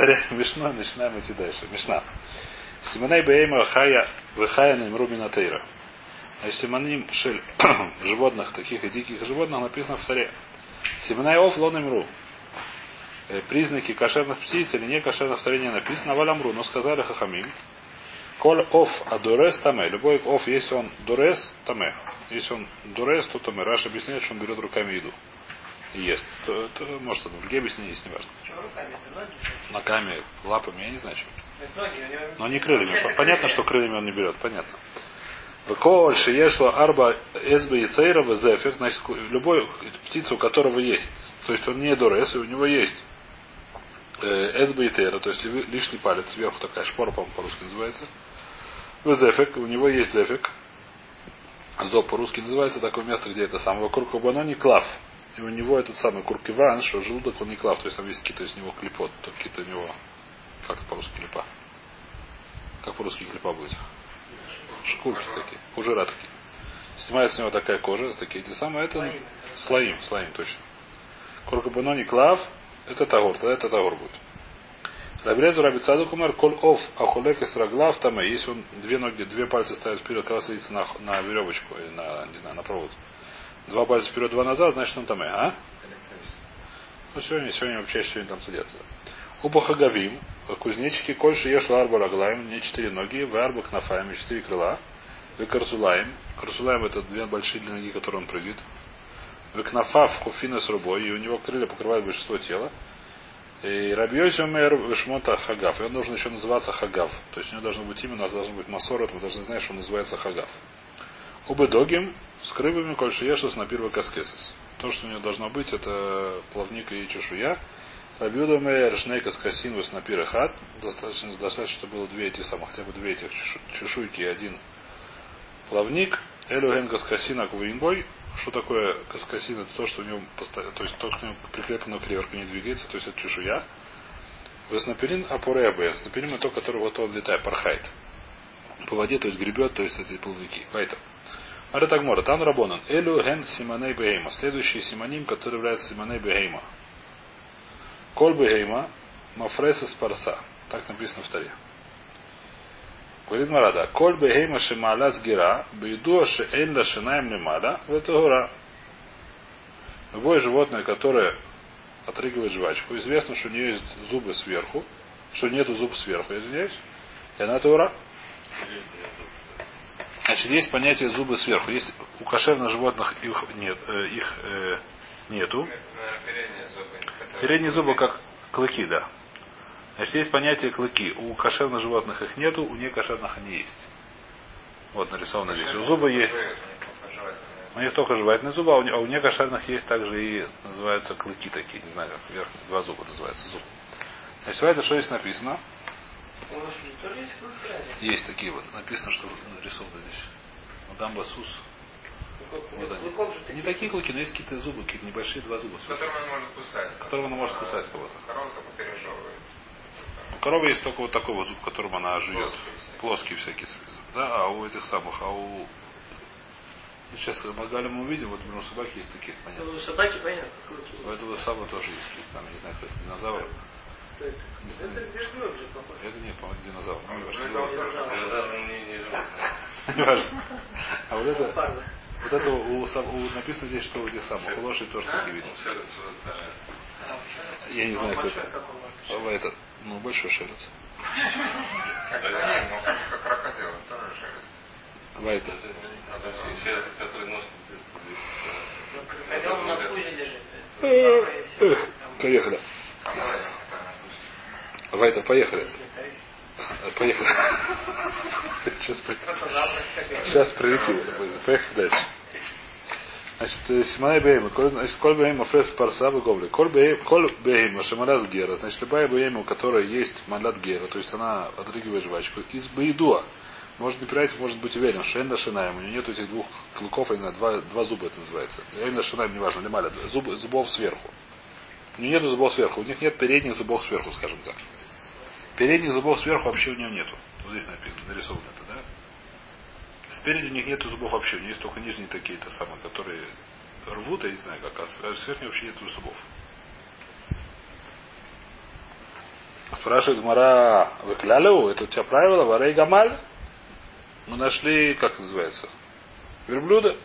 повторяем Мишну, начинаем идти дальше. Мишна. Симоней Бейма Хая Вехая Немру Минатейра. Значит, симоним шель животных, таких и диких животных написано в царе. Симоней Оф Лонемру. Признаки кошерных птиц или не кошерных в царе не написано. Валямру, но сказали Хахамим. Коль оф адурес таме. Любой оф, если он дурес, таме. Если он дурес, то таме. Раш объясняет, что он берет руками еду и ест. То, то может в другие объяснения есть, неважно. Ногами, лапами, я не знаю, чем. Но не крыльями. Понятно, что крыльями он не берет, понятно. Коль шиешло арба эсбе и цейра зефик, значит, любой птицу, у которого есть, то есть он не дурес, и у него есть эсбе и тейра, то есть лишний палец, сверху такая шпора, по-моему, по-русски называется. Зефик, у него есть зефик. Зоб по-русски называется такое место, где это самое. Вокруг не клав. И у него этот самый куркиван, что желудок он не клав, то есть там есть какие-то из него клепот, то какие-то у него, как по-русски клепа. Как по-русски клепа будет? Шкурки такие, пужира такие. Снимается с него такая кожа, такие эти самые, это слоим, слоим точно. Куркабанони клав, это тагор, тогда это тагор будет. Рабелезу Раби Цадук умер коль оф ахулек из раглав там, если он две ноги, две пальца ставит вперед, когда садится на, на веревочку или на, не знаю, на провод. Два пальца вперед, два назад, значит он там, а? Ну, сегодня, сегодня вообще сегодня там садятся. Уба хагавим, кузнечики, кольши ешла арба раглаем, не четыре ноги, в арба кнафаем, четыре крыла. В карзулаем. Карзулаем это две большие длинные ноги, которые он прыгает. В кнафав хуфина с рубой, и у него крылья покрывают большинство тела. И Рабьёзи умер Вишмота Хагав. И он должен еще называться Хагав. То есть у него должно быть имя, у нас должен быть Масорот, мы должны знать, что он называется Хагав. Убы Догим с крыбами, кольши ешус на первый каскесис. То, что у него должно быть, это плавник и чешуя. Рабьюда Мейер Шнейка Скасинвус на пирахат. Достаточно, достаточно, чтобы было две эти самых, хотя бы две этих чешуйки и один плавник. Элюген Каскасина Квуинбой. Что такое каскасин? Это то, что у него постоянно, то есть то, что у него прикреплено к реверку не двигается, то есть это чешуя. Веснапелин апуребе. Снапелин это то, который вот он летает, пархает. По воде, то есть гребет, то есть эти плавники. Поэтому. Аре Тагмора, Тан Рабонан, Элю Ген Симоней Бейма. Следующий симоним, который является Симоней Бейма. Коль Бейма, Мафреса Спарса. Так написано в таре. Говорит Марада, Коль Бейма Шималя Сгира, Бейдуа Шеэн Лашинаем Лемада, в это гора. Любое животное, которое отрыгивает жвачку, известно, что у нее есть зубы сверху, что нету зуб сверху, извиняюсь, и она Тора. Значит, есть понятие зубы сверху. Есть у кошерных животных их нет, э, их э, нету. Передние зубы как клыки, да. Значит, есть понятие клыки. У кошерных животных их нету, у некошерных они есть. Вот нарисовано здесь. У зуба есть. У них только жевательные зубы, а у, а у некошерных есть также и называются клыки такие, не знаю, как верхние два зуба называются зуб. Значит, это что здесь написано? Есть такие вот. Написано, что нарисовано здесь. Мадам Басус. Вот они. Не такие клыки, но есть какие-то зубы, какие-то небольшие два зуба. Которым он может кусать. Которым он может кусать кого-то. Корова только пережевывает. У коровы есть только вот такой вот зуб, которым она жует. Плоские. Всякие. Да, а у этих самых, а у ну, Сейчас Магаля мы увидим, вот у собаки есть такие, понятно. Ну, у собаки понятно. У этого самого тоже есть, там, не знаю, кто это, динозавр. Это? Же. Это нет, по-моему, динозавр. Ну, не важно. Ну, динозавр не- важно. А вот это, вот это у, у- написано здесь, что у этих самых, у лошади тоже такие видно. Ну, Я не знаю, кто это. А это, ну, большой шерец. Как? Ну, крокодил, это. А Ну, если там поехали. Вайтер, поехали. Поехали. Сейчас, прилетим. Поехали дальше. Значит, э, Симонай Бейма, значит, коль Бейма фрес парса гобли. Коль Бейма, шамалят гера. Значит, любая Бейма, у которой есть малят гера, то есть она отрыгивает жвачку, из Бейдуа. Может не проверять, может быть уверен, что Энна Шинаем, у нее нет этих двух клыков, именно два, два зуба это называется. Энна Шинаем, неважно, лималя, зуб, зубов сверху. У нее нет зубов сверху, у них нет передних зубов сверху, скажем так. Передних зубов сверху вообще у нее нету. Вот здесь написано, нарисовано это, да? Спереди у них нету зубов вообще, у них есть только нижние такие-то самые, которые рвут, я не знаю как, а сверху вообще нету зубов. Спрашивает Мара, выклялю, это у тебя правило, варей гамаль? Мы нашли, как называется, верблюда.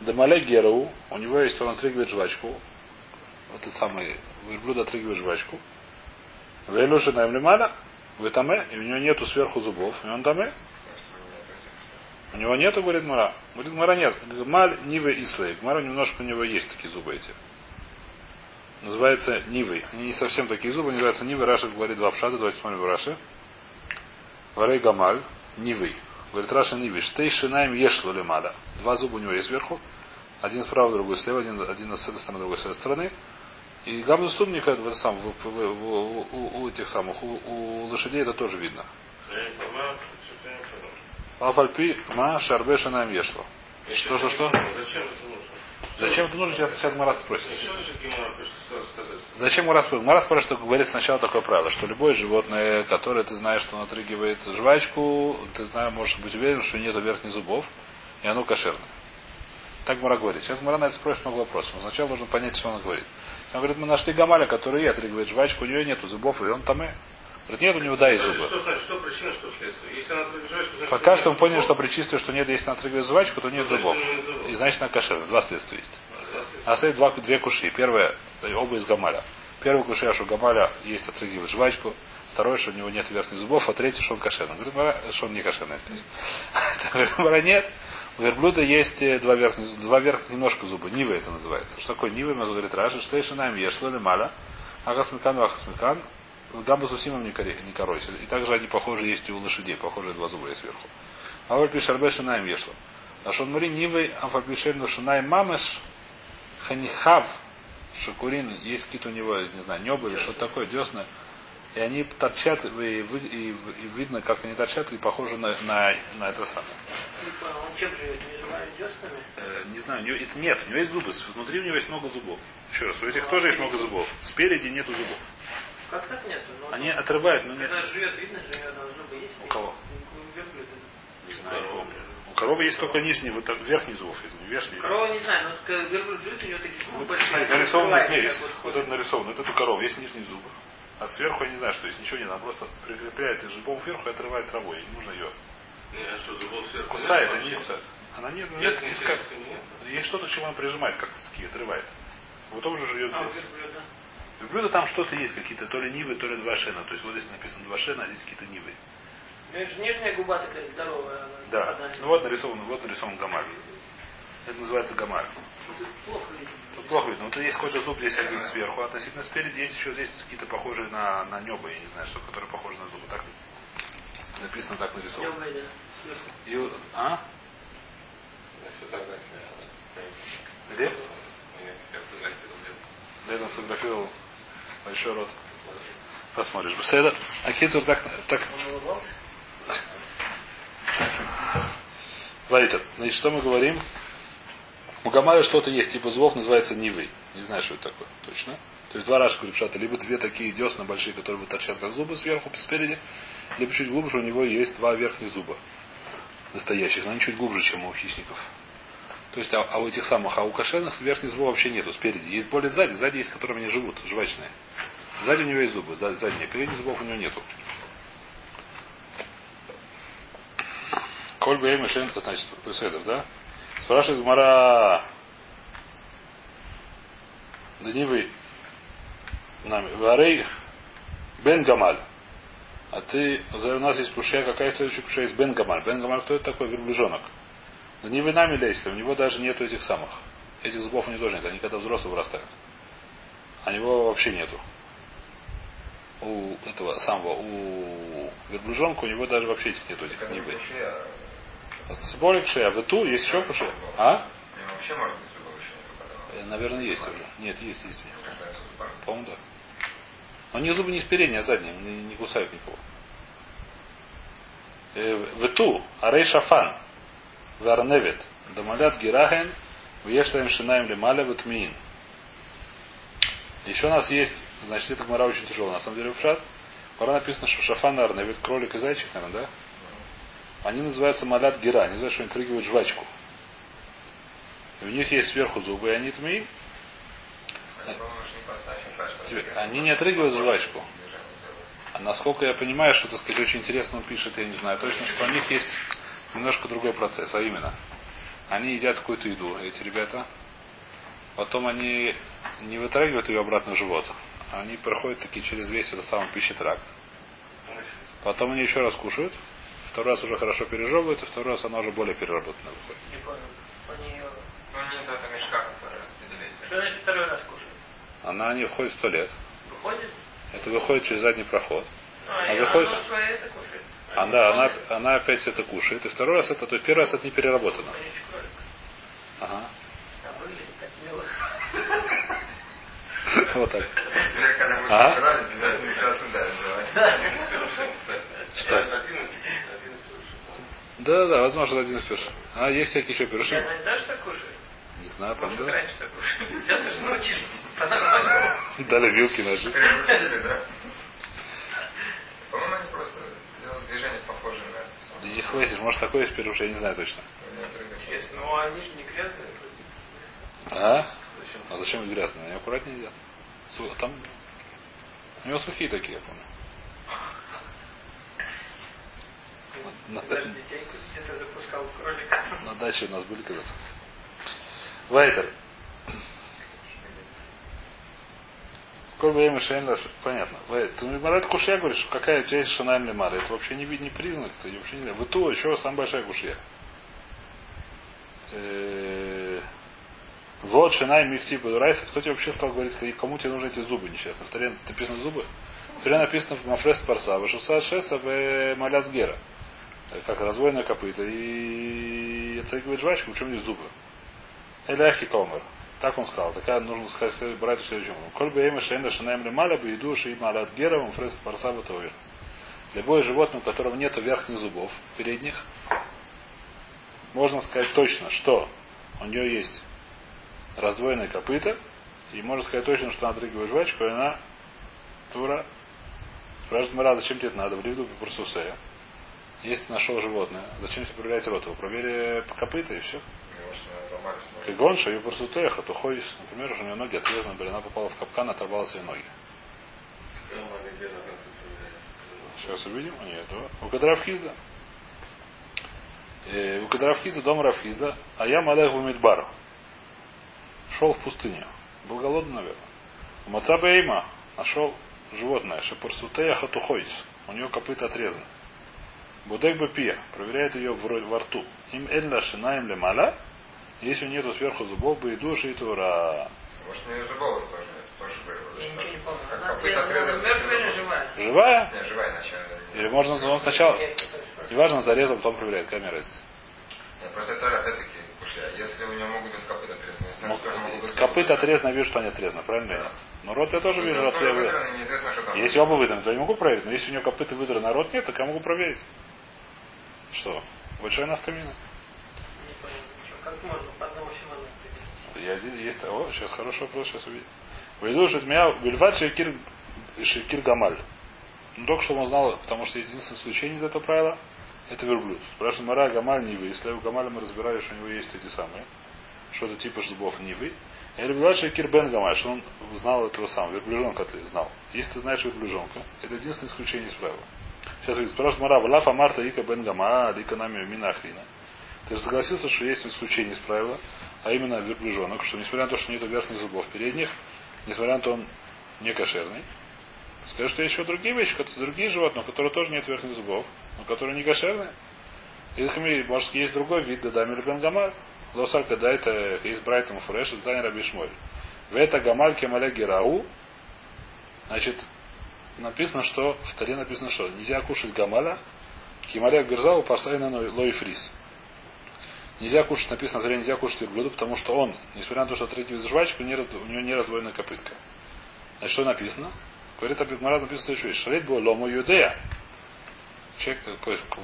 Дамале Геру, у него есть, он отрыгивает жвачку. Вот этот самый верблюд отрыгивает жвачку. Вейлуши на Эмлемаля, в Таме, и у него нету сверху зубов, и он Таме. У него нету, говорит Мара. Говорит, Мара нет. Гмаль, Нивы, Ислей. Гмара немножко у него есть такие зубы эти. Называется Нивы. Они не совсем такие зубы, называются Нивы. Раша говорит два пшата. Давайте смотрим в Раши. Варей Гамаль, Нивы. Говорит Раша Нивы. Штей шинаем ешло лемада. Два зуба у него есть сверху. Один справа, другой слева. Один, один с этой стороны, другой с этой стороны. И гамзу сумника в, сам, в, в, в, у, у этих самых, у, у лошадей это тоже видно. Афальпи ма шарбе шанаем ешло. Что, что, что? Зачем это нужно? Зачем это нужно? Сейчас, сейчас Марас спросит. Зачем Марас спросит? Марас спрашивает, что говорит сначала такое правило, что любое животное, которое ты знаешь, что он отрыгивает жвачку, ты знаешь, можешь быть уверен, что нету верхних зубов, и оно кошерное. Так Мара говорит. Сейчас Мара на это спросит много вопросов. Но сначала нужно понять, что он говорит. Он говорит, мы нашли Гамаля, который и отрыгивает жвачку, у нее нету зубов, и он там и. Говорит, нет, у него да, есть зубы. Что что причина, что следствие? Если она значит... Пока что мы поняли, что при чистое, что нет, если она отрыгивает жвачку, то нет зубов. И значит, она кошерная. Два следствия есть. а, стоит два, две куши. Первое, оба из Гамаля. Первый куши, что Гамаля есть отрыгивает жвачку. Второе, что у него нет верхних зубов. А третий, что он кошерный. Говорит, что он не кошерный. Говорит, нет. У верблюда есть э, два верхних, два верхних немножко зуба. Нива это называется. Что такое Нива? Мы говорит Раши, еще нам ешло ли мало. Ахасмикан, ахасмикан. Гамбу сусимом не коре- не корой. И также они похожи есть и у лошадей. Похожие два зуба есть сверху. А вот пишет Арбе Шинаем ешло. А что Мари Нивы Амфабишельну Шинаем Мамеш Ханихав Шакурин, есть какие-то у него, не знаю, небо или что-то такое, десна, и они торчат, и, вы- и- и видно, как они торчат, и похожи на, на, на это самое. Не понял, он чем живет? Деснами? Э, не знаю, у него, это нет, у него есть зубы, внутри у него есть много зубов. Еще раз, у этих тоже есть много зубов. Спереди нету зубов. Как так нету? Ну, Они отрывают, но нет. Когда живет, видно, живет, а зубы есть? У кого? Не знаю. У коровы есть только нижние, вот верхний зубов, верхний. Корова не знаю, но верблюд живет, у него такие зубы Вот большие. открываются, здесь, вот это нарисовано, это у коровы, есть нижние зубы. А сверху я не знаю, что есть, ничего нет, она просто прикрепляет из зубов вверху и отрывает травой, и не нужно ее. Не, а что, сверху Кусает, нет они не кусают. Она нет, нет, Нет, есть, нет, как, нет. есть что-то, чего она прижимает, как ски, отрывает. Вот он уже живет А, здесь. верблюда. В блюдо там что-то есть, какие-то то ли нивы, то ли два шена. То есть вот здесь написано два шена, а здесь какие-то нивы. Нижняя губа такая здоровая. Да. Ну вот нарисован, вот нарисован гамаль. Это называется гамаль. Ну, тут плохо видно. Вот есть какой-то зуб здесь один сверху, а относительно спереди есть еще здесь какие-то похожие на, на небо, я не знаю, что, которые похожи на зубы. Так написано, так нарисовано. И, а? Значит, фотография, да. Где? Да, я фотографировал большой рот. Посмотришь. Беседа. А Кицур так, так? Лайтер. Значит, что мы говорим? У Гамаля что-то есть, типа зубов называется Нивы. Не знаю, что это такое, точно. То есть два рашка Рипшата, либо две такие десна большие, которые вот торчат как зубы сверху, спереди, либо чуть глубже у него есть два верхних зуба. Настоящих, но они чуть глубже, чем у хищников. То есть, а, а у этих самых, а у кошерных верхних зубов вообще нету, спереди. Есть более сзади, сзади есть, которыми они живут, жвачные. Сзади у него есть зубы, сзади- задние, передних зубов у него нету. Коль бы значит, Беседов, да? Спрашивает Гмара Данивы нами. Варей Бен Гамаль. А ты, у нас есть кушая, какая следующая кушая есть Бен Гамаль. Бен Гамаль, кто это такой? Верблюжонок. Да не вы нами лезьте, у него даже нету этих самых. Этих зубов у него тоже нет, они когда взрослые вырастают. А него вообще нету. У этого самого, у верблюжонка у него даже вообще этих нету, этих не быть. Более кшея. В эту есть еще кушая? А? Вообще может быть Э, Наверное, есть уже. Нет, есть, есть. По-моему, да. Но не зубы не с передней, а задние. Не, не кусают никого. Э, В эту. Арей шафан. Варневит. Дамалят гирахен. Вешлаем шинаем лемаля ватмиин. Еще у нас есть, значит, это гмара очень тяжело. На самом деле, в пшат. Пора написано, что шафан, ведь кролик и зайчик, наверное, да? Они называются малят гера. Они знают, что они трыгивают жвачку. И у них есть сверху зубы, и они тмиим. Они, не отрыгивают жвачку. делают. насколько я понимаю, что, так сказать, очень интересно он пишет, я не знаю точно, что у них есть немножко другой процесс, а именно, они едят какую-то еду, эти ребята, потом они не вытрагивают ее обратно в живот, а они проходят такие через весь этот самый пищетракт. Потом они еще раз кушают, второй раз уже хорошо пережевывают, и второй раз она уже более переработана выходит. Не понял. Они. Ну, не это мешка, который распределяется. Что значит второй раз кушают? Она не входит в туалет. Выходит? Это выходит через задний проход. А, выходит- свое это кушает. А, да, она, она опять это кушает. И второй раз это, то есть первый раз это не переработано. Ага. А. Вот так. А? красный да? Да, да, возможно, один из первых. А есть всякие еще Я пирушим? не знаю, что кушает. Не знаю, Может, правда. раньше так кушали. Сейчас уж научились. Дали вилки ножи. Да? По-моему, они просто сделали движение похожее на это. И хватит, может такое есть пируш, я не знаю точно. Не. Честно, ну они же не грязные. А? А зачем их грязные? Они аккуратнее едят. А Там у него сухие такие, я помню. На, детей где-то запускал в кролика. на даче у нас были когда-то. Вайтер. Коль бы Шейнла, понятно. Ты Марат Кушья говоришь, какая часть Шанаем Лемара? Это вообще не, не признак, это вообще не Вы то, еще самая большая Кушья. Э, Вот Шинай Мифти Бадурайса. Кто тебе вообще стал говорить, кому тебе нужны эти зубы несчастно? В Таре написано зубы? В Таре написано в Мафрес Парса, в Шуса Шеса в Малясгера. Как раздвоенное копыто. И это говорит жвачка, в чем есть зубы. Или Ахи Комер. Так он сказал. Такая нужно сказать, брать в следующем. Коль бы эйма шейна шинаем лемаля бы иду шиима алят гера мфрес парса батовер. Любое животное, у которого нет верхних зубов передних, можно сказать точно, что у нее есть раздвоенное копыто, и можно сказать точно, что она отрыгивает жвачку, и она тура. Спрашивает Мара, зачем тебе это надо? В ливду по Парсусея. Если ты нашел животное, зачем тебе проверять рот его? Проверь по копыта и все. Кигон, шаю парсутеха, то ходишь, например, что у нее ноги отрезаны были, она попала в капкан, оторвала себе ноги. Сейчас увидим. Нет, да. У Кадравхизда. Э, у Кадравхизда, дом Равхизда, а я Малех Мидбар. Шел в пустыню. Был голодный, наверное. У Мацабейма нашел животное, Шапарсутея Хатухойс. У него копыта отрезаны. Будек бы пия, проверяет ее во рту. Им эльна шинаем лемаля, если нету сверху зубов, бы и души и тура. Может, не зубовых тоже, тоже живая? Живая? Не, живая вначале. Или можно он сначала, неважно, зарезал, потом проверяет, мне разница. Просто это опять-таки. Если у него могут быть копыта Ну, Копыта отрезано, вижу, что они отрезаны, правильно или нет? Но рот я тоже вижу, рот я там. Если оба выдраны, то я не могу проверить. Но если у него копыта выдраны, а рот нет, так я могу проверить. Что? Большая навкамина. Не. Как можно по одному? Я один, есть, о, сейчас хороший вопрос, сейчас увидим. Выйду, что меня Бельват Шекир, Шекир Гамаль. Ну, только что он знал, потому что есть единственное исключение из этого правила, это верблюд. Спрашивает Мара Гамаль Нивы. Если у Гамаля мы разбирали, что у него есть эти самые, что-то типа зубов Нивы. Или Бельват Шекир Бен Гамаль, что он знал этого самого, верблюжонка ты знал. Если ты знаешь верблюжонка, это единственное исключение из правила. Сейчас видит, спрашивает Мара, Лафа Марта Ика Бен Гамаль, Ика Нами Мина Ахрина. Ты же согласился, что есть исключение из правила, а именно верблюжонок, что несмотря на то, что нет верхних зубов передних, несмотря на то, он не кошерный, скажи, что есть еще другие вещи, другие животные, у которых тоже нет верхних зубов, но которые не кошерные. И такими, может, есть другой вид, да дами или Лосаль, когда это есть Брайтом Фреш, это не Раби Шмоль. В это гамаль кемале герау, значит, написано, что, в таре написано, что нельзя кушать гамаля, кемале герзау парсайна лой фрис. Нельзя кушать, написано в Торе, нельзя кушать верблюда, потому что он, несмотря на то, что отрыгивает жвачку, не у него не раздвоенная копытка. Значит, что написано? Говорит Абидмара, написано следующая вещь. Шалит был лому юдея. Человек,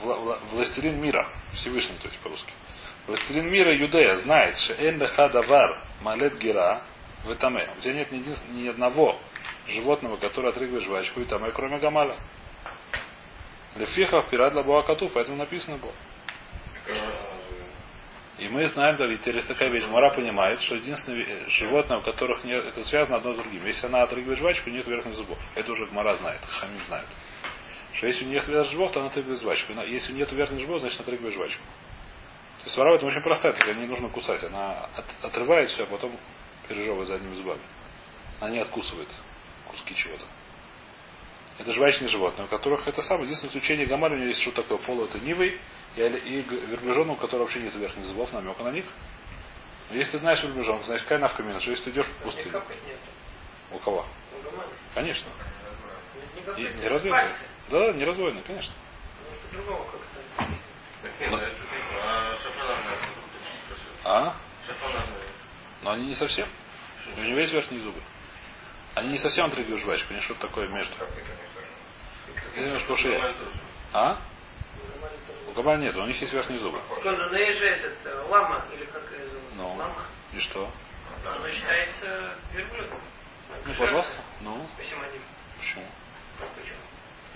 вла- властелин мира, Всевышний, то есть по-русски. Властелин мира Юдея знает, что эн давар малет гера в Этаме. У тебя нет ни, ни одного животного, которое отрыгивает жвачку и Этаме, кроме Гамаля. Лефиха пират лабуа коту, поэтому написано было. И мы знаем, да, ведь есть такая вещь, Мара понимает, что единственное ве- животное, у которых нет, это связано одно с другим. Если она отрыгивает жвачку, нет верхних зубов. Это уже Мара знает, Хамим знает. Что если у нее нет верхних жвов, то она отрыгивает жвачку. Если нет верхних жвов, значит отрыгивает жвачку. Свара этом очень простая, такая не нужно кусать. Она от- отрывает все, а потом пережевывает задними зубами. Она не откусывает куски чего-то. Это жвачные животные, у которых это самое. Единственное исключение Гамаля, у него есть что такое полу, это нивы, и, и верблюжонок, у которого вообще нет верхних зубов, намека на них. Но если ты знаешь верблюжонок, значит какая навка минус, если ты идешь в Не пустыню. У кого? У. Конечно. Не И не нет. раздвоенный. Пальцы. Да, не раздвоенный, конечно. Другого как-то. А. Но они не совсем. У него есть верхние зубы. Они не совсем отрыгивают жвачку, они что-то такое между. И немножко тоже. А? У кабана нет, у них есть верхние зубы. Ну есть же этот э, лама, или как? Ну. Лама. И что? Оно считается верблюдом. Ну, пожалуйста. Ну, Почему они? почему? Почему?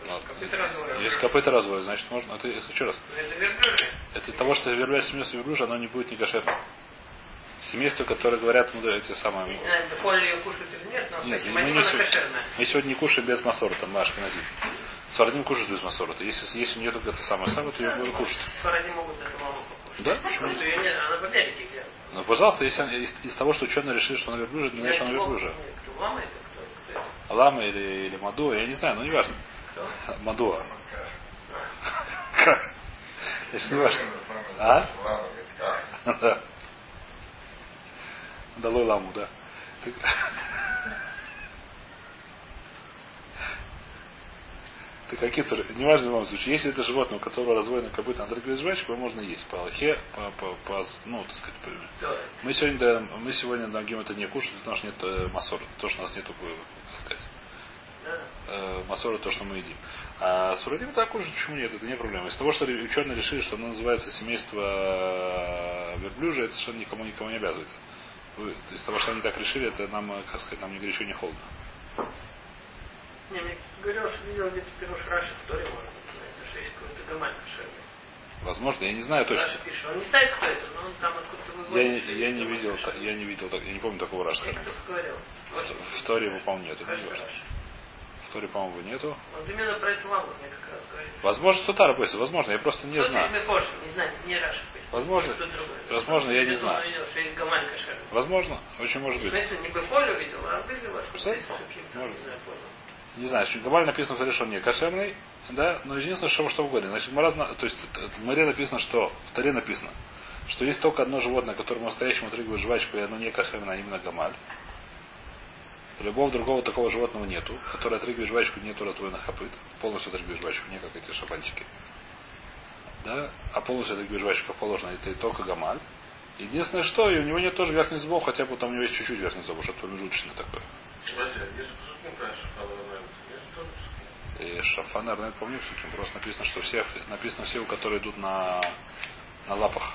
Ну, разводят. Если копыта разводят, значит можно. Ты еще раз. Это верблюжье. Это того, что верблюд семейство верблюжа, оно не будет не кошерным. Семейство, которые говорят, ну, да, эти самые. Не холли кушают или нет, но Нет, мы, не сегодня, мы сегодня не кушаем без масорота, Машка Назим. Свардим кушают без масорота. Если, если нету это самое самое, то ее будут кушать. Фаради могут эту маму покушать. Да? Почему она в Америке где? Ну, пожалуйста, если из, из того, что ученые решили, что она верблюжа, не значит, что она кто лама это кто? Это? Лама или, или Мадуа, я не знаю, но не важно. Мадуа. Как? Это не важно. А? Да. Долой ламу, да. Ты- Ты какие то неважно в любом случае, если это животное, у которого раздвоено копыта на торговой жвачку, его можно есть по алхе, по, по, по, ну, так сказать, по- мы сегодня, мы сегодня нагим это не кушаем, потому что нет э, масора. То, что у нас нету, как сказать. Э, масора, то, что мы едим. А с вратим так кушать, почему нет? Это не проблема. Из того, что ученые решили, что оно называется семейство э, верблюжа, это совершенно никому никому не обязывает. Вы- Из того, что они так решили, это нам, э, как сказать, нам ни горячо, ни холодно. Не, мне говорил, что видел где-то Пируш Раши в Торе, может быть, что есть какой-то гамаль. Возможно, я не знаю точно. Раша пишет. Он не знает, кто это, но он там откуда-то Я, выводит. не- я не видел, я не видел, так- я не помню такого раша. В Торе нету. это не важно. В Торе, по-моему, нету. Вот именно про эту ламу мне как раз говорит. Возможно, что Тара бойся, возможно, я просто не из знаю. Мефоша, не знаю, не Раша. Возможно. Возможно, я не знаю. видел, что есть гамаль кошерный. Возможно, очень может В быть. смысле, не Бефолю видел, а выглядел Что? каким-то, Может. не знаю, что Габаль написано в что он не кошерный, да, но единственное, что, что угодно. Значит, мы разно, то есть в Море написано, что, в Торе написано, что есть только одно животное, которому настоящему отрыгивает жвачку, и оно не кошерное, а именно гамаль. Любого другого такого животного нету, которое отрыгивает жвачку, нету раздвоенных копыт, полностью отрыгивает жвачку, не как эти шабанчики. Да? А полностью отрыгивает жвачку, как положено, это и только гамаль. Единственное, что, и у него нет тоже верхних зубов, хотя бы там у него есть чуть-чуть верхних зубов, что-то промежуточное такое. Подожди, я же пошутил про шафранарную нравится. Я же тоже пошутил. И шафан, наверное, помню, что просто написано, что все, написано все, у которые идут на, на лапах.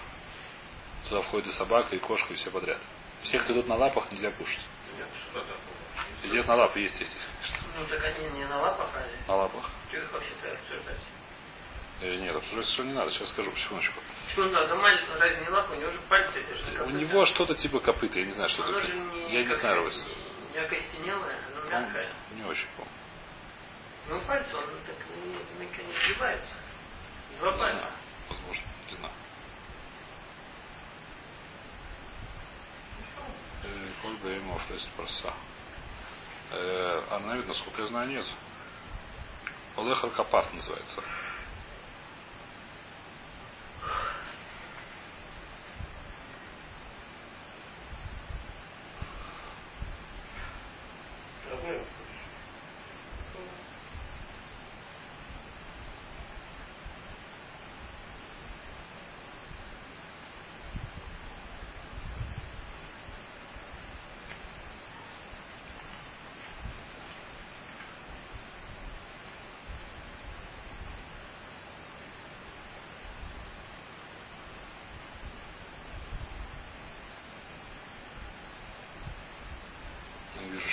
Туда входит и собака, и кошка, и все подряд. Все, кто идут на лапах, нельзя кушать. Нет, что? Идет на лапы, есть, есть, есть, конечно. Ну так они не на лапах, а На лапах. что их вообще-то обсуждать? Э, нет, обсуждать совершенно не надо, сейчас скажу, секундочку. Почему надо гамаль, разве не лапа, у него же пальцы, это же У копыта. него что-то типа копыта, я не знаю, что это. не, Я не знаю, Рось. не окостенелое, оно Он- мягкое. Не очень помню. Ну пальцы, он так не, не, не сгибается. Два Не пальца. знаю. Возможно, не знаю. Коль Беймов, есть проса. Э, Орнамент, насколько я знаю, нет. Олехар Капаф называется.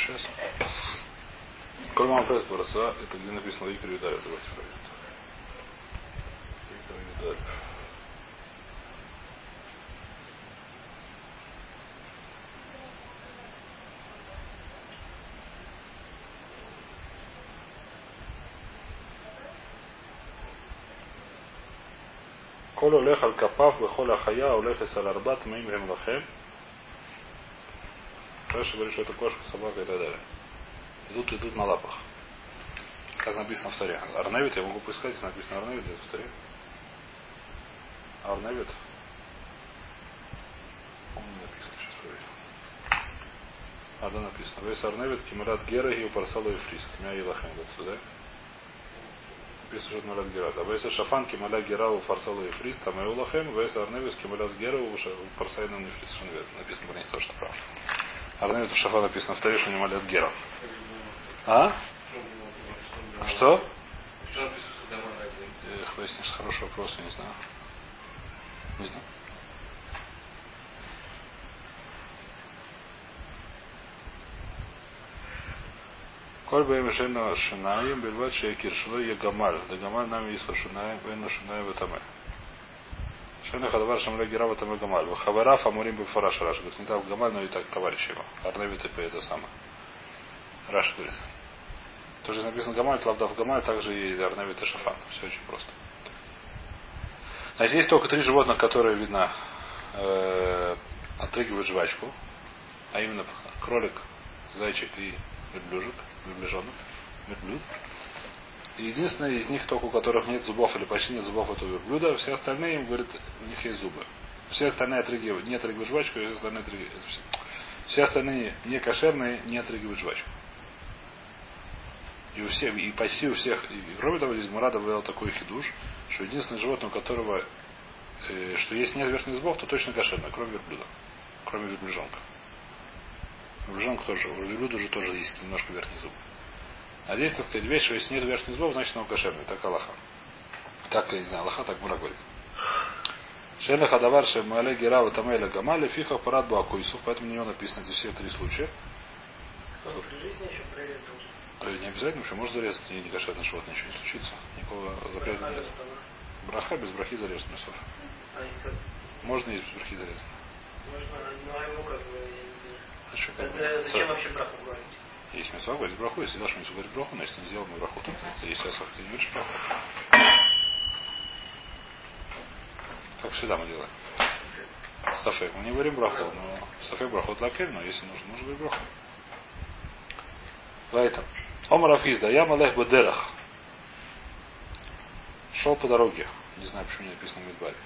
6. Коль мама Бараса, это где написано и переударит. Давайте проверим. И переударит. כל הולך על כפיו בכל החיה הולך על ארבע טמאים הם Раша говорит, что это кошка, собака и так далее. Идут, идут на лапах. Как написано в Таре. Арневит, я могу поискать, если написано Арневит, это в Таре. Арневит. Он не написано, сейчас проверю. А, да, написано. Вес Арневит, Кимарат Гераги, Парсала и Фрис. Кимя Елахем, вот сюда. Написано, что Марат Герат. А Вес Шафан, Кималя Герау, Фарсала и Фрис, там и Елахем, Вес Арневит, Кималя Герау, Парсайна и Фрис. Написано них тоже, что правда. Арневит в Шафа написано в что не молят Герау. А? Что? Эх, выяснишь, хороший вопрос, я не знаю. Не знаю. Коль бы имешена шинаем, бельват шейкир, шло е гамаль. Да гамаль нам есть шинаем, вейна шинаем ватаме. Шена хадавар шамля гера ватаме гамаль. Хавара фамурим бы фараш раш. Говорит, не так гамаль, но и так товарищ его. Арневит и это самое. Раш говорит. Тоже написано гамаль, лавдав гамаль, также и арневит и шафан. Все очень просто. Значит, есть только три животных, которые, видно, э, отрыгивают жвачку, а именно кролик, зайчик и верблюжик, верблюжонок, верблюд. Единственное из них, только у которых нет зубов или почти нет зубов этого верблюда, все остальные, им говорят, у них есть зубы. Все остальные отрыгивают, не отрыгивают жвачку, и остальные отрыгивают. это все. Все остальные не кошерные не отрыгивают жвачку. И у всех, и почти у всех, и кроме того, здесь Мурада вывел такой хидуш, что единственное животное, у которого, э, что есть нет верхних зубов, то точно кошерное, кроме верблюда. Кроме верблюжонка. Верблюжонка тоже, у верблюда уже тоже есть немножко верхних зубов. А здесь, так сказать, вещь, что если нет верхних зубов, значит оно кошерное. Так Аллаха. Так, я не знаю, Аллаха так Мура говорит. Шеля Хадавар Шемале Герава Тамеля Гамали Фиха Парад Бакуисов, поэтому на него написано здесь все три случая. Не обязательно, что может зарезать и не кошерное животное, ничего не случится. Никакого запрета нет. Браха без брахи зарезать мясо. А и? Можно есть без брахи зарезать. Можно, а ему как бы. А зачем вообще браху говорить? Есть мясо, говорит браху, если дашь мясо, говорит браху, но если не сделал мы браху, то это есть асах, ты не говоришь браху. Как всегда мы делаем. Сафек. Мы не говорим браху, но сафек браху лакель, но если нужно, нужно говорить браху. Поэтому. Омар Афизда, я малех бедерах. Шел по дороге. Не знаю, почему не написано в Мидбаре.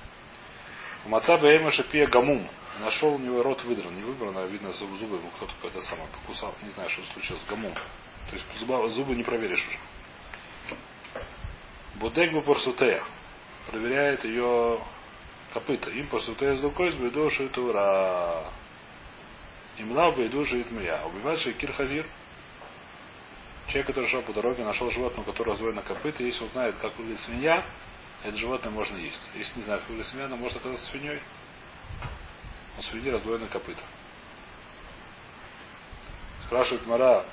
Маца Бейма Шапия Гамум. Нашел у него рот выдран. Не выбран, а видно зубы, зубы ему кто-то это самое покусал. Не знаю, что случилось. Гамум. То есть зуба, зубы не проверишь уже. Будек бы парсутея. Проверяет ее копыта. Им парсутея с рукой с бейдуши тура. Им лав бейдуши итмия. Убивать шейкир хазир. Человек, который шел по дороге, нашел животное, у которого раздвоено копыта, если он знает, как выглядит свинья, это животное можно есть. Если не знает, как выглядит свинья, оно может оказаться свиньей. У свиньи раздвоено копыта. Спрашивает Мара,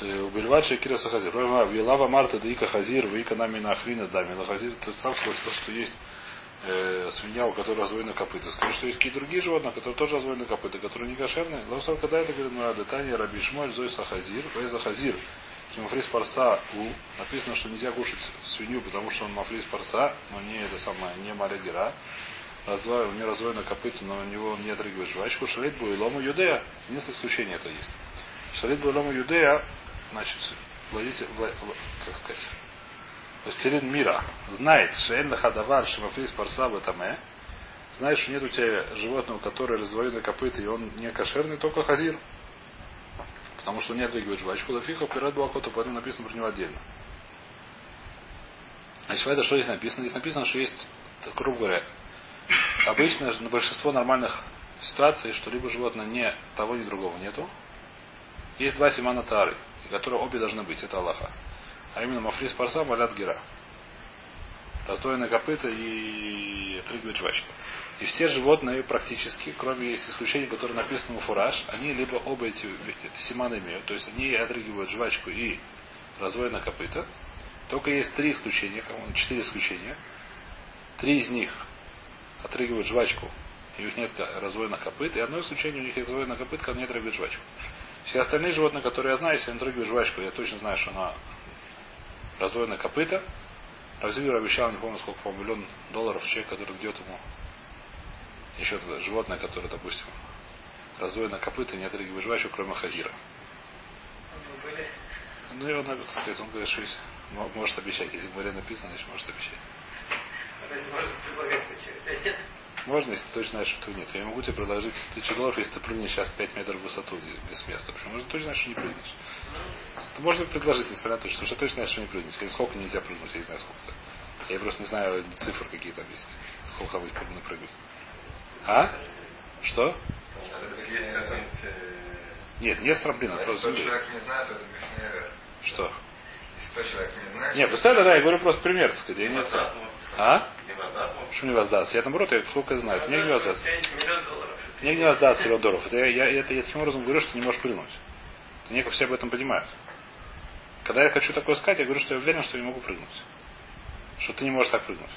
Убельват Шекира Сахазир. Вилава Марта Даика Хазир, Вика Намина Ахрина Дамила Хазир. Ты сам сказал, что есть э, свинья, у которой раздвоено копыта. Скажи, что есть какие-то другие животные, которые тоже раздвоены копыта, которые не кошерные. Лосал когда это говорит Мурада Таня, Раби Шмоль, Зой Сахазир, Вейза Хазир, Кимафрис Парса У. Написано, что нельзя кушать свинью, потому что он мафрис парса, но не это самое, не малягера. Раздва... У него раздвоено копыта, но у него не отрыгивает жвачку. Шалит Буилому Юдея. Единственное исключение это есть. Шалит Буилому Юдея, значит, владитель, вла- как сказать, Властелин мира знает, что Эль Хадавар Шимафрис Парса Батаме, знает, что нет у тебя животного, которое раздвоено копыта, и он не кошерный, только хазир. Потому что не отрыгивает жвачку, лафиха пират буакота, поэтому написано про него отдельно. Значит, это что здесь написано? Здесь написано, что есть, грубо говоря, обычно на большинство нормальных ситуаций, что либо животное не того, ни другого нету. Есть два симана тары, которые обе должны быть, это Аллаха. А именно мафрис парса, малят гера. Раздвоенные копыта и отрыгивает жвачка. И все животные практически, кроме есть исключений, которые написаны в фураж, они либо оба эти симаны имеют, то есть они отрыгивают жвачку и раздвоенное копыта. Только есть три исключения, четыре исключения. Три из них отрыгивают жвачку, и у них нет раздвоенных копыт, и одно исключение у них есть раздвоенных копыт, когда не отрыгивают жвачку. Все остальные животные, которые я знаю, если они отрыгивают жвачку, я точно знаю, что она раздвоенное копыта. Равзивер обещал, не помню сколько, по миллион долларов человек, который идет ему еще тогда животное, которое, допустим, раздвоено копыта, нет других жвачек, кроме хазира. Ну, и он, так сказать, он говорит, что есть- мо- может обещать. Если в море написано, значит может обещать. Можно если ты точно знаешь, что нет. Я могу тебе предложить тысячу долларов, если ты прыгнешь сейчас 5 метров в высоту без места. Почему? Можно точно знаешь, что не прыгнешь. Это можно предложить, несмотря на то, что ты точно знаешь, что не прыгнешь. Или сколько нельзя прыгнуть, я не знаю сколько-то. Я просто не знаю цифр, какие там есть. Сколько там будет напрыгнуть. А? Что? Нет, не с трамплина, Если просто человек не знает, то это. Что? Если тот человек не знает, Нет, представляю, да, я говорю просто пример, так сказать. Я не... А? Не. Почему не воздастся? Я наоборот, я сколько я знаю. Это негде воздастся. Мне не воздастся миллион долларов. Это я, я, это я таким образом говорю, что ты не можешь прыгнуть. Не все об этом понимают. Когда я хочу такое сказать, я говорю, что я уверен, что я не могу прыгнуть. Что ты не можешь так прыгнуть.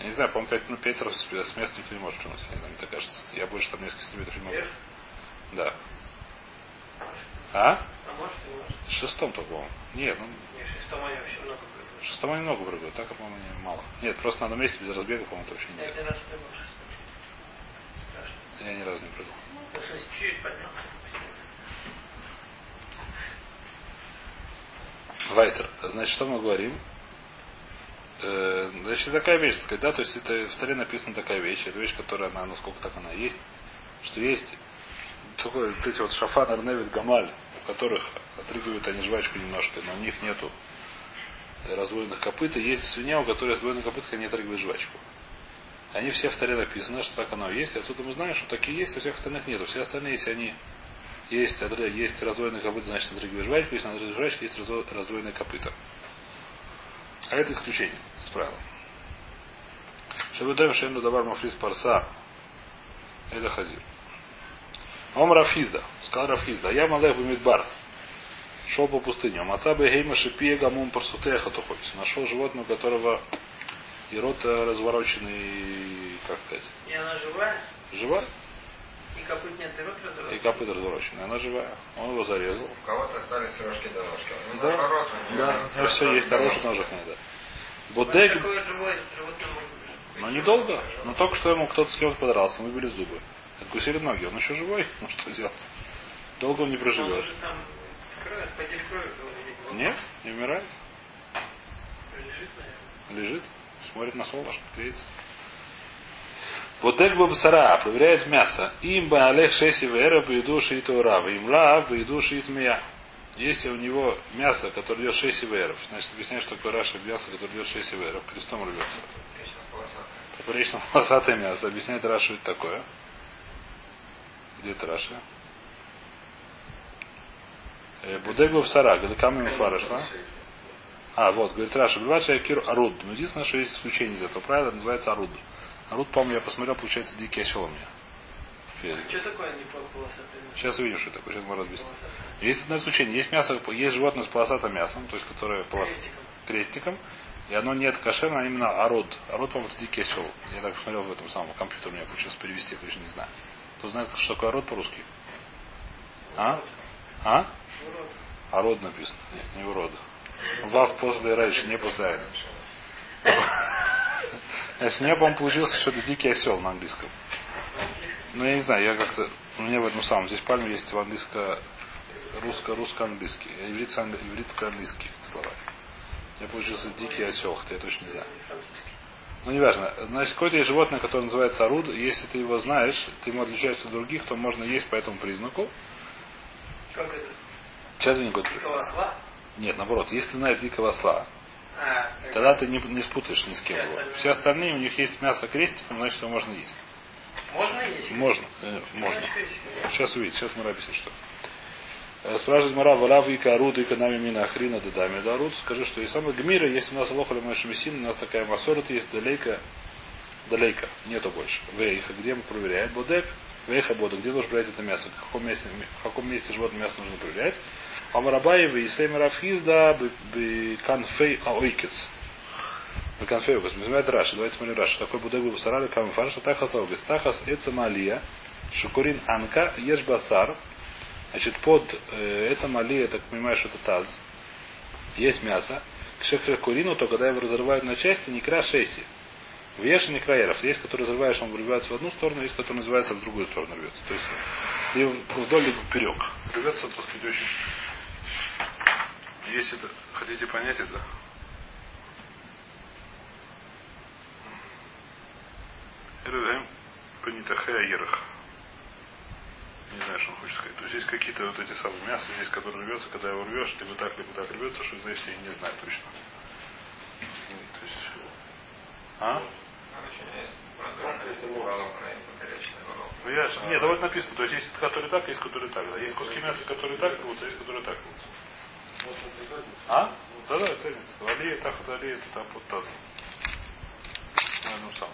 Я не знаю, по-моему, 5, ну, 5 раз с места никто не может прыгнуть. Я не знаю, мне так кажется. Я больше там несколько сантиметров не могу. Да. А? А может может. Шестом только, по-моему. Нет, ну, Не, в шестом они вообще много в прыгают. шестом они много прыгают, так, по-моему, не- мало. Нет, просто на одном месте без разбега, по-моему, это вообще шестом. Страшно. Я ни разу не прыгал. Ну. Вайтер. Значит, что мы говорим? Э, значит, такая вещь, сказать, да, то есть это в Таре написана такая вещь, это вещь, которая она, насколько так она есть, что есть такой, вот эти вот шафан, арневит, гамаль, у которых отрыгивают они жвачку немножко, но у них нету раздвоенных копыт, и есть свинья, у которой раздвоенных копыт, они отрыгивают жвачку. Они все в Таре написано, что так оно есть, и отсюда мы знаем, что такие есть, а всех остальных нету. Все остальные, если они есть, есть раздвоенные копыта, значит отрыгиваешь жвачку, если на жвачке есть раздво- раздвоенные копыта. А это исключение из правила. Чтобы даем шейну давар мафрис парса. Это хазир. Ом Рафизда. Сказал Рафизда. Я малех бимидбар. Шел по пустыне. Маца бегейма шипия гамум парсутеха тухойс. Нашел животное, у которого и рот э, развороченный, как сказать, И она живая, живая, и копыт нет, и рот и разорван. копыта развороченная. Она живая. Он его зарезал. у кого-то остались рожки до ножки. Ну, Да, наоборот, да, нет все есть, до дороже ножки. ножек надо. Быть. но недолго. Но только что ему кто-то с кем-то подрался, выбили зубы. Откусили ноги, он еще живой, ну что делать? Долго он не Он проживет. уже крови. Нет, не умирает. Лежит, наверное. Лежит, смотрит на солнышко, греется. Будег бабсара, проверяет мясо. Им бы алех шеси вера поеду шиит урава. Им лав поеду шиит мия. Если у него мясо, которое идет 6 иверов, значит объясняет, что такое раша мясо, которое идет 6 иверов, крестом рвется. Поперечно полосатое мясо. Объясняет что это такое. Где это Раша? Э, Будегу в Сара, Гадакам им фарашла. А, вот, говорит Раша, бывает Шайкир Аруд. Но единственное, что есть исключение из этого правила, это называется Аруд. Аруд, по-моему, я посмотрел, получается, дикий осел у меня. Что такое не полосатый? Сейчас увидим, что это такое. Сейчас мы. Полосатый. Есть одно исключение. Есть мясо, есть животное с полосатым мясом, то есть которое полос... Крестиком. крестиком, и оно нет кошерно, а именно арод. Арод, по-моему, это дикий осел. Я так посмотрел в этом самом компьютере, у меня получилось перевести, я точно не знаю. Кто знает, что такое арод по-русски? А? А? Урод. Арод написано. Нет, не урод. Вав после раньше, не после айна. Если у меня, по-моему, получился что-то дикий осел на английском. Ну, я не знаю, я как-то... У меня в этом самом. Здесь пальма есть в английско... Русско, русско-английский. Ивритско- Ивритско-английский слова. У меня получился дикий осел, хотя я точно не знаю. Ну, неважно. Значит, какое-то есть животное, которое называется оруд. Если ты его знаешь, ты ему отличаешься от других, то можно есть по этому признаку. Как это? Сейчас не говорю. Дикого осла? Нет, наоборот, если ты знаешь дикого осла, А, как- тогда ты не, не спутаешь ни с кем его. остальные. Все остальные, у них есть мясо крестиком, значит, его можно есть. Можно есть? Можно, э, можно. Сейчас увидите, сейчас мы объясним, что. Э, Спрашивает Мара, Валав и Каруд, и Канами Мина Ахрина, Дадами Дарут. Скажи, что и самый Гмира, если у нас Лохали Машемисин, у нас такая Масорот есть, далейка, далейка, нету больше. Вейха, где мы проверяем? Бодек, Вейха Бода, где должен проверять это мясо? В каком месте, в каком месте животное мясо нужно проверять? Амарабаев и Сеймер Афхизда, Канфей Аойкец. Беканфей Аойкец. Называет Раши. Давайте смотрим Раши. Такой Будек Бусарали Камфар, что Тахас Аогес. Тахас Эцамалия, Шукурин Анка, Еш Басар. Значит, под э, Эцамалия, я так понимаю, что это таз. есть мясо, кшехер курину, то когда его разрывают на части, не кра шеси. В Еше не краеров. Есть, который разрываешь, он врывается в одну сторону, есть, который называется в другую сторону рвется. То есть либо вдоль, либо поперек. Рвется, так сказать, очень. Если это, хотите понять это, Эрем Панитахея Ерах. Не знаю, что он хочет сказать. То есть есть какие-то вот эти самые мясо здесь, которое рвется, когда его рвешь, либо так, либо так рвется, что здесь я не знаю точно. То есть... А? Волокна. Ну, я... Нет, да вот написано. То есть есть которые так, есть которые так. Да. Есть куски мяса, которые так рвутся, есть которые так рвутся. А? Да, да, это разница. Алия, так, алия, это там, вот так. Ну, сам.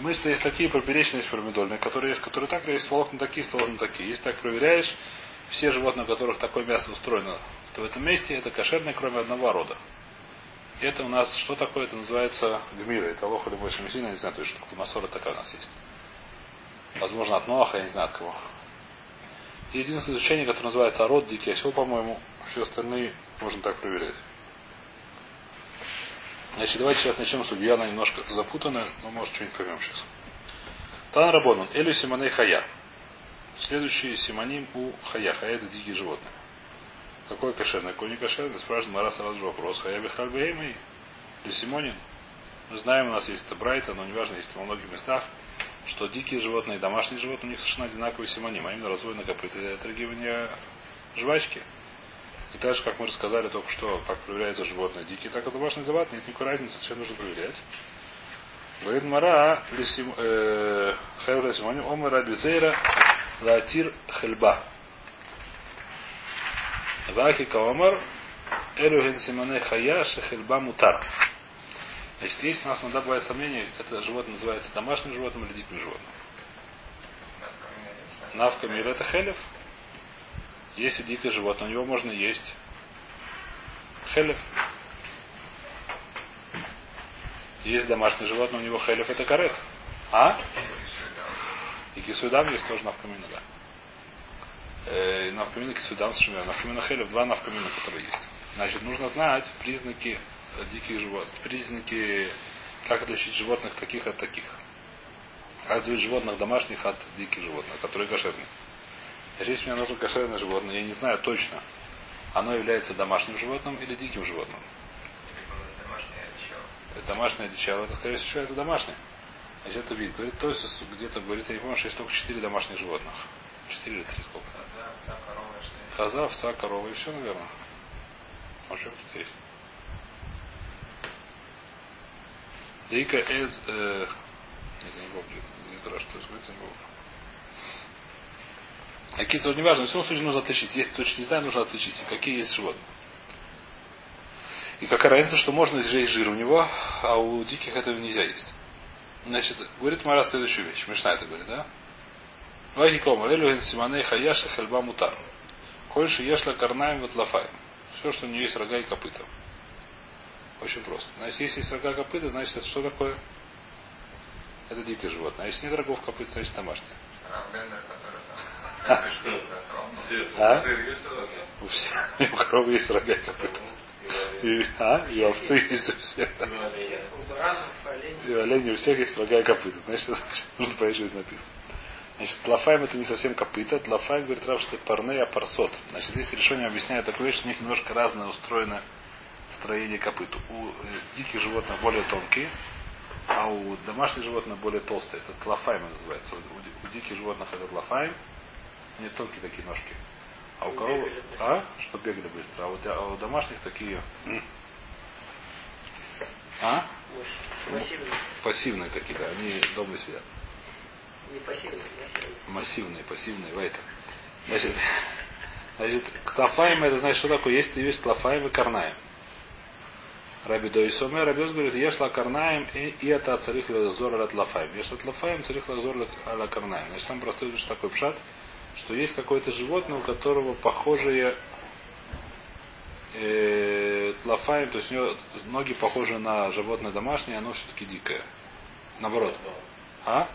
Мышцы есть такие, поперечные есть пирамидольные, которые есть, которые так, есть волокна такие, волокна такие. Если так проверяешь, все животные, у которых такое мясо устроено, то в этом месте это кошерное, кроме одного рода. Это у нас, что такое, это называется гмира. Это лоха любой шамисина, я не знаю точно, масора такая у нас есть. Возможно, от Ноаха, я не знаю от кого. Единственное изучение, которое называется Арод, Дикий осел, по-моему, все остальные можно так проверять. Значит, давайте сейчас начнем с она немножко запутанная, но может что-нибудь поймем сейчас. Тан Рабонан, Элю Симоней Хая. Следующий симоним у Хая. Хая это дикие животные. Какой кошерный, какой не кошерный? Спрашивает Мара сразу же вопрос. Хая Бехальбеймей или Симонин? Мы знаем, у нас есть это Брайта, но неважно, есть во многих местах, что дикие животные и домашние животные у них совершенно одинаковый симоним, а именно для отрагивания жвачки. И так же, как мы рассказали только что, как проверяются животные дикие, так и домашний завод, нет никакой разницы, зачем нужно проверять. Говорит Мара, Хевра Симоним, Омара Бизейра, Латир Хельба. Ваки Каомар, Элюген Симоне Хая, Шехельба Мутар. Значит, есть у нас иногда бывает сомнение, это животное называется домашним животным или диким животным. Навка мир это хелев. Если дикое животное, у него можно есть хелев. Есть домашнее животное, у него хелев это карет. А? И кисудам есть тоже навкамина, да. Э, навкамина, совершенно верно. Навкамина хелев, два навкамина, которые есть. Значит, нужно знать признаки диких животных, признаки, как отличить животных таких от таких. Как отличить животных домашних от диких животных, которые кошерные. Значит, если мне нужно кошерное животное, я не знаю точно, оно является домашним животным или диким животным. Домашнее одичало, это скорее всего это домашнее. Значит, это вид. Говорит, то есть где-то говорит, я не помню, что есть только четыре домашних животных. Четыре или три сколько? Коза, овца, корова и все, наверное. Тут есть. Дейка эз... Э, нет, не помню. Где-то раз что сказать, не помню. Какие-то, не важно, в любом случае нужно отличить. Если точно не знаю, нужно отличить. Какие есть животные. И какая разница, что можно есть жир у него, а у диких этого нельзя есть. Значит, говорит Мара следующую вещь. Мишна это говорит, да? Вайки комар, элюген симаней хаяша хельба мутар. Кольши ешла карнаем ватлафаем. Все, что у нее есть рога и копыта. Очень просто. Значит, если есть рога и копыта, значит, это что такое? Это дикое животное. А если нет рогов копыт, значит домашнее. А? У всех. У коровы есть рога и копыта. И, а? И у овцы есть у всех. И у оленей у всех есть рога и копыта. Значит, нужно понять, что здесь написано. Значит, тлафаем это не совсем копыта. Тлафаем говорит Рав, что это парне, а парсот. Значит, здесь решение объясняет такую вещь, что у них немножко разное устроено строение копыт. У э, диких животных более тонкие, а у домашних животных более толстые. Это тлафаем называется. У, диких животных это тлафаем. Них тонкие такие ножки. А у быстро. А? Что бегали быстро. А у, а у домашних такие... А? Массивный. Пассивные такие, да. Они дома сидят. Не пассивный, массивный. Массивные, пассивные, вайтер. Значит, значит, тлафаем это значит, что такое? Есть вещь тлафаем и карнаем. Раби Доисоме, Рабиос говорит, ешла карнаем и, и это царих лазор ала тлафаем. Ешла тлафаем, царих лазор ала карнаем. Значит, самый простой что такой пшат, что есть какое-то животное, у которого похожие э, тлафаем, то есть у него ноги похожи на животное домашнее, оно все-таки дикое. Наоборот. А?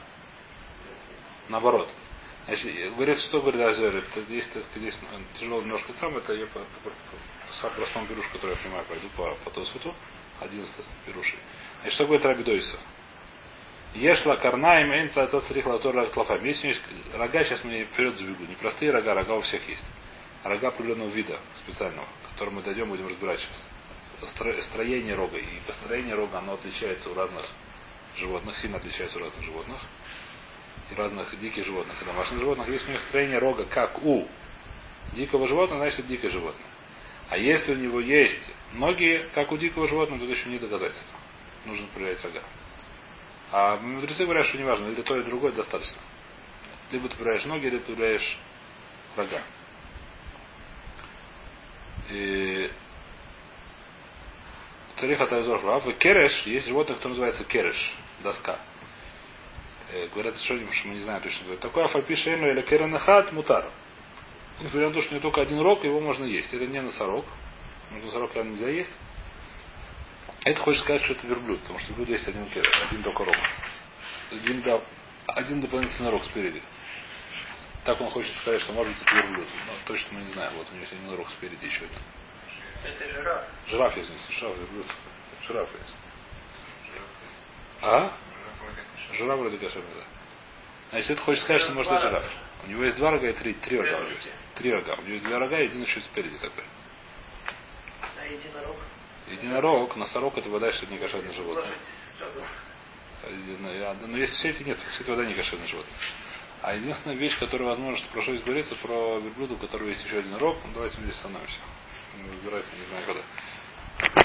Наоборот. Значит, говорит, что говорит Азер, здесь, так сказать, здесь тяжело немножко сам, это я по, по, по, по простому пирушу, который я понимаю, пойду по, по Тосфуту, 11 пируши. Значит, что говорит Рабидойса? Ешла карнаем энта тот срихла тора тлафам. Если у него есть рога, сейчас мы вперед забегу. Не простые рога, рога у всех есть. Рога определенного вида специального, к которому мы дойдем, будем разбирать сейчас. Стро- Строение рога. И построение рога, оно отличается у разных животных, сильно отличается у разных животных. И разных диких животных, и домашних животных. Если у них строение рога, как у дикого животного, значит дикое животное. А если у него есть ноги, как у дикого животного, то это еще не доказательство. Нужно проверять рога. А мудрецы говорят, что неважно, или то, или другое достаточно. Либо ты проверяешь ноги, либо ты проверяешь рога. И Цариха Тайзор Рав. Кереш, есть животное, которое называется кереш, доска. Э, говорят, что что мы не знаем точно. Говорят, такое афальпишейну или керенахат мутар. Несмотря на то, что у него только один рог, его можно есть. Это не носорог. Может, носорог явно нельзя есть. Это хочет сказать, что это верблюд, потому что верблюд есть один, один только рог. Один, да, один дополнительный рог спереди. Так он хочет сказать, что может быть это верблюд. Но точно мы не знаем. Вот у него есть один рог спереди еще один. Это жираф. Жираф не жираф, верблюд. Жираф есть. А? Жираф вроде кошерный, да. Значит, это хочет сказать, что может быть жираф. У него есть два рога и три, три рога у него есть. Три рога. У него есть два рога и один еще спереди такой. А единорог? Единорог, носорог это вода, что это не кошерное животное. Я- Но если все эти нет, все это вода не кошерное животное. А единственная вещь, которая возможно, что про что здесь говорится, про верблюда, у которого есть еще один рог, ну, давайте мы здесь остановимся. Ну, Разбирается, не знаю когда.